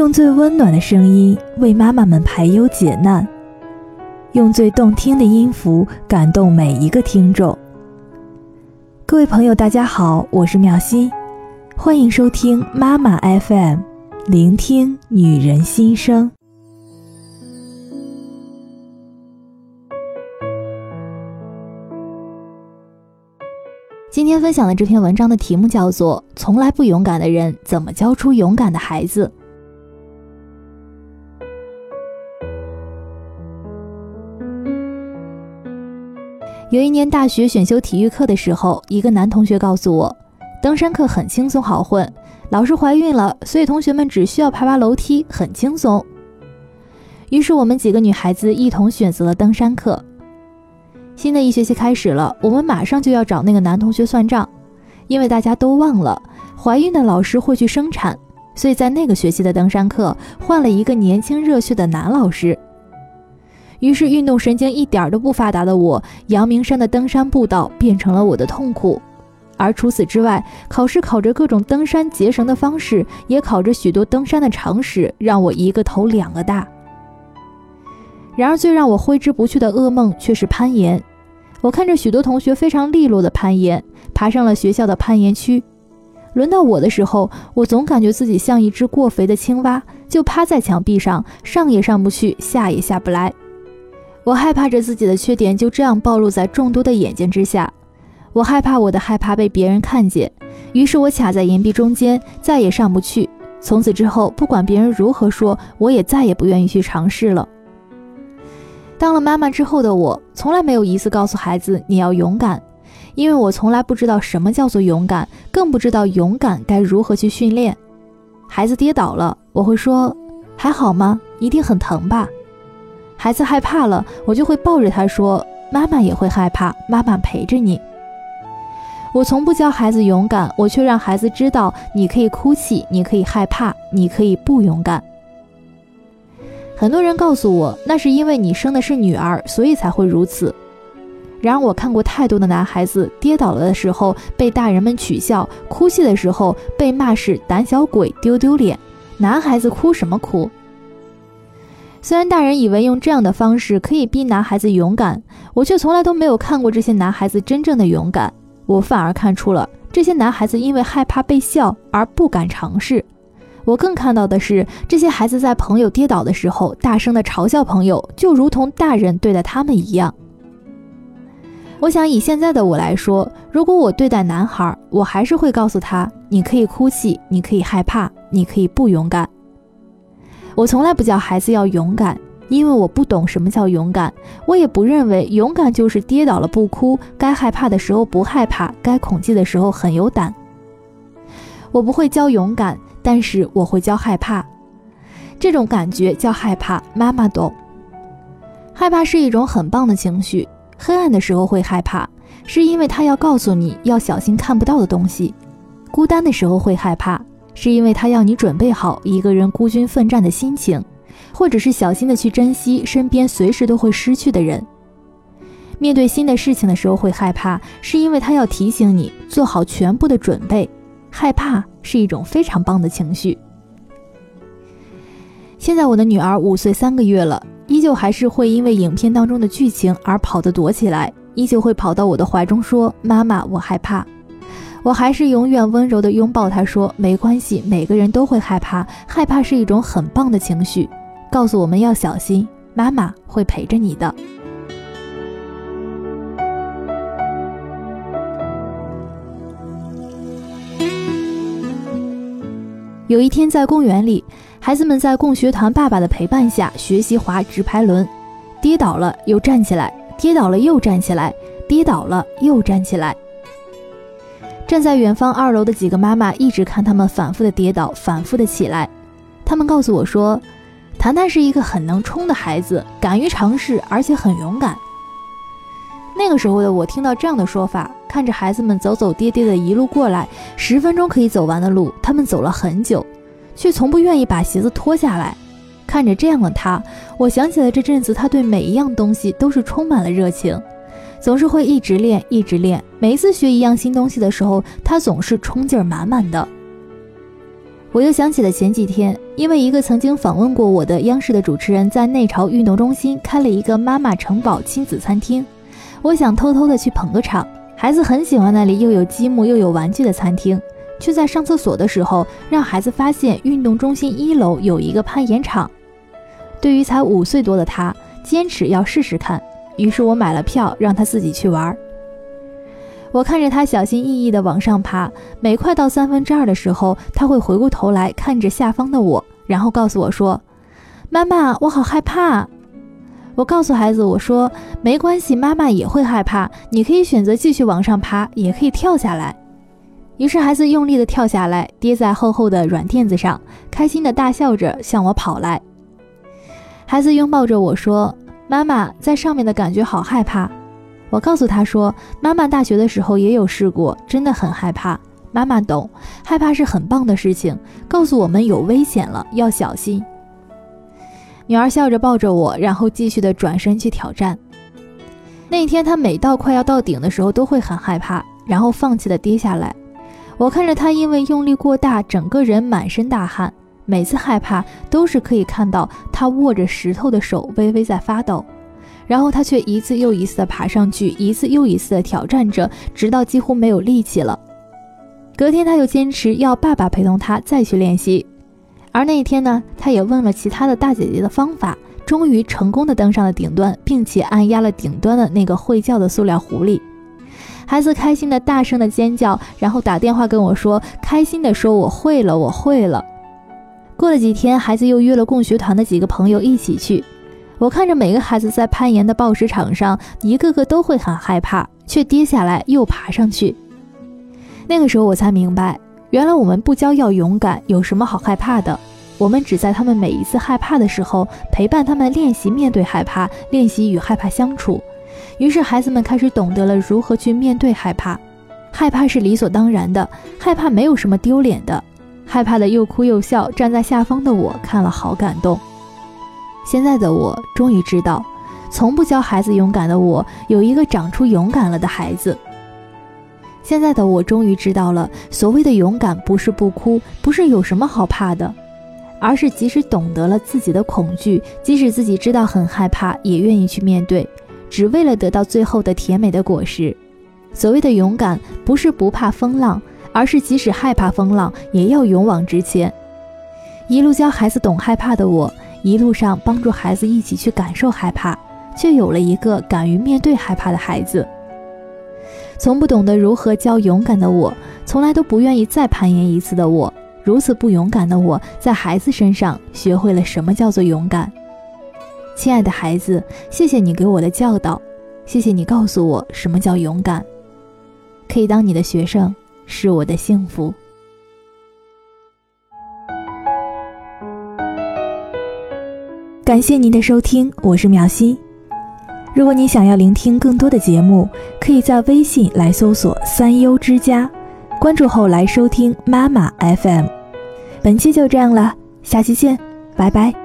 用最温暖的声音为妈妈们排忧解难，用最动听的音符感动每一个听众。各位朋友，大家好，我是妙心，欢迎收听妈妈 FM，聆听女人心声。今天分享的这篇文章的题目叫做《从来不勇敢的人怎么教出勇敢的孩子》。有一年大学选修体育课的时候，一个男同学告诉我，登山课很轻松好混，老师怀孕了，所以同学们只需要爬爬楼梯，很轻松。于是我们几个女孩子一同选择了登山课。新的一学期开始了，我们马上就要找那个男同学算账，因为大家都忘了怀孕的老师会去生产，所以在那个学期的登山课换了一个年轻热血的男老师。于是，运动神经一点都不发达的我，阳明山的登山步道变成了我的痛苦。而除此之外，考试考着各种登山结绳的方式，也考着许多登山的常识，让我一个头两个大。然而，最让我挥之不去的噩梦却是攀岩。我看着许多同学非常利落的攀岩，爬上了学校的攀岩区。轮到我的时候，我总感觉自己像一只过肥的青蛙，就趴在墙壁上，上也上不去，下也下不来。我害怕着自己的缺点就这样暴露在众多的眼睛之下，我害怕我的害怕被别人看见，于是我卡在岩壁中间，再也上不去。从此之后，不管别人如何说，我也再也不愿意去尝试了。当了妈妈之后的我，从来没有一次告诉孩子你要勇敢，因为我从来不知道什么叫做勇敢，更不知道勇敢该如何去训练。孩子跌倒了，我会说还好吗？一定很疼吧。孩子害怕了，我就会抱着他说：“妈妈也会害怕，妈妈陪着你。”我从不教孩子勇敢，我却让孩子知道：你可以哭泣，你可以害怕，你可以不勇敢。很多人告诉我，那是因为你生的是女儿，所以才会如此。然而，我看过太多的男孩子跌倒了的时候被大人们取笑，哭泣的时候被骂是胆小鬼、丢丢脸。男孩子哭什么哭？虽然大人以为用这样的方式可以逼男孩子勇敢，我却从来都没有看过这些男孩子真正的勇敢。我反而看出了这些男孩子因为害怕被笑而不敢尝试。我更看到的是，这些孩子在朋友跌倒的时候大声的嘲笑朋友，就如同大人对待他们一样。我想以现在的我来说，如果我对待男孩，我还是会告诉他：你可以哭泣，你可以害怕，你可以不勇敢。我从来不叫孩子要勇敢，因为我不懂什么叫勇敢。我也不认为勇敢就是跌倒了不哭，该害怕的时候不害怕，该恐惧的时候很有胆。我不会教勇敢，但是我会教害怕。这种感觉叫害怕，妈妈懂。害怕是一种很棒的情绪。黑暗的时候会害怕，是因为他要告诉你要小心看不到的东西。孤单的时候会害怕。是因为他要你准备好一个人孤军奋战的心情，或者是小心的去珍惜身边随时都会失去的人。面对新的事情的时候会害怕，是因为他要提醒你做好全部的准备。害怕是一种非常棒的情绪。现在我的女儿五岁三个月了，依旧还是会因为影片当中的剧情而跑得躲起来，依旧会跑到我的怀中说：“妈妈，我害怕。”我还是永远温柔地拥抱他，说：“没关系，每个人都会害怕，害怕是一种很棒的情绪。告诉我们要小心，妈妈会陪着你的。”有一天在公园里，孩子们在共学团爸爸的陪伴下学习滑直排轮，跌倒了又站起来，跌倒了又站起来，跌倒了又站起来。站在远方二楼的几个妈妈一直看他们反复的跌倒，反复的起来。他们告诉我说，谈谈是一个很能冲的孩子，敢于尝试，而且很勇敢。那个时候的我听到这样的说法，看着孩子们走走跌跌的一路过来，十分钟可以走完的路，他们走了很久，却从不愿意把鞋子脱下来。看着这样的他，我想起了这阵子他对每一样东西都是充满了热情。总是会一直练，一直练。每一次学一样新东西的时候，他总是冲劲儿满满的。我又想起了前几天，因为一个曾经访问过我的央视的主持人，在内朝运动中心开了一个妈妈城堡亲子餐厅，我想偷偷的去捧个场。孩子很喜欢那里又有积木又有玩具的餐厅，却在上厕所的时候让孩子发现运动中心一楼有一个攀岩场。对于才五岁多的他，坚持要试试看，于是我买了票让他自己去玩。我看着他小心翼翼地往上爬，每快到三分之二的时候，他会回过头来看着下方的我，然后告诉我说：“妈妈，我好害怕。”我告诉孩子：“我说没关系，妈妈也会害怕。你可以选择继续往上爬，也可以跳下来。”于是孩子用力地跳下来，跌在厚厚的软垫子上，开心地大笑着向我跑来。孩子拥抱着我说：“妈妈，在上面的感觉好害怕。”我告诉他说：“妈妈大学的时候也有试过，真的很害怕。妈妈懂，害怕是很棒的事情，告诉我们有危险了，要小心。”女儿笑着抱着我，然后继续的转身去挑战。那天她每到快要到顶的时候都会很害怕，然后放弃的跌下来。我看着她因为用力过大，整个人满身大汗。每次害怕都是可以看到他握着石头的手微微在发抖，然后他却一次又一次的爬上去，一次又一次的挑战着，直到几乎没有力气了。隔天，他又坚持要爸爸陪同他再去练习。而那一天呢，他也问了其他的大姐姐的方法，终于成功的登上了顶端，并且按压了顶端的那个会叫的塑料狐狸。孩子开心的大声的尖叫，然后打电话跟我说，开心的说我会了，我会了。过了几天，孩子又约了共学团的几个朋友一起去。我看着每个孩子在攀岩的报石场上，一个个都会很害怕，却跌下来又爬上去。那个时候我才明白。原来我们不教要勇敢，有什么好害怕的？我们只在他们每一次害怕的时候，陪伴他们练习面对害怕，练习与害怕相处。于是孩子们开始懂得了如何去面对害怕。害怕是理所当然的，害怕没有什么丢脸的。害怕的又哭又笑，站在下方的我看了好感动。现在的我终于知道，从不教孩子勇敢的我，有一个长出勇敢了的孩子。现在的我终于知道了，所谓的勇敢不是不哭，不是有什么好怕的，而是即使懂得了自己的恐惧，即使自己知道很害怕，也愿意去面对，只为了得到最后的甜美的果实。所谓的勇敢，不是不怕风浪，而是即使害怕风浪，也要勇往直前。一路教孩子懂害怕的我，一路上帮助孩子一起去感受害怕，却有了一个敢于面对害怕的孩子。从不懂得如何教勇敢的我，从来都不愿意再攀岩一次的我，如此不勇敢的我，在孩子身上学会了什么叫做勇敢。亲爱的孩子，谢谢你给我的教导，谢谢你告诉我什么叫勇敢。可以当你的学生，是我的幸福。感谢您的收听，我是苗心。如果你想要聆听更多的节目，可以在微信来搜索“三优之家”，关注后来收听妈妈 FM。本期就这样了，下期见，拜拜。